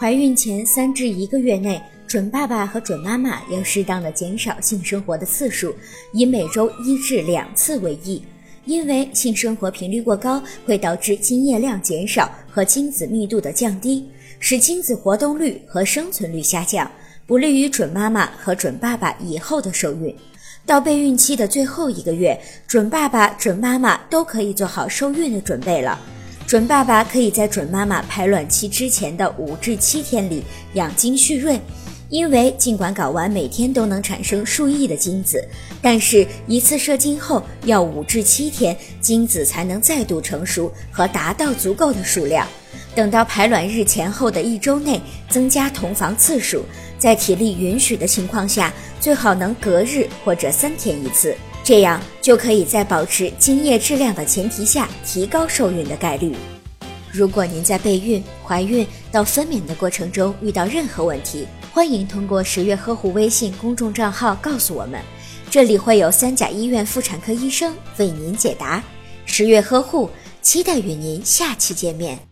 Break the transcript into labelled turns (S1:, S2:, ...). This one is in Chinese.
S1: 怀孕前三至一个月内，准爸爸和准妈妈要适当的减少性生活的次数，以每周一至两次为宜。因为性生活频率过高会导致精液量减少和精子密度的降低，使精子活动率和生存率下降，不利于准妈妈和准爸爸以后的受孕。到备孕期的最后一个月，准爸爸、准妈妈都可以做好受孕的准备了。准爸爸可以在准妈妈排卵期之前的五至七天里养精蓄锐，因为尽管睾丸每天都能产生数亿的精子，但是一次射精后要五至七天精子才能再度成熟和达到足够的数量。等到排卵日前后的一周内增加同房次数。在体力允许的情况下，最好能隔日或者三天一次，这样就可以在保持精液质量的前提下提高受孕的概率。如果您在备孕、怀孕到分娩的过程中遇到任何问题，欢迎通过十月呵护微信公众账号告诉我们，这里会有三甲医院妇产科医生为您解答。十月呵护，期待与您下期见面。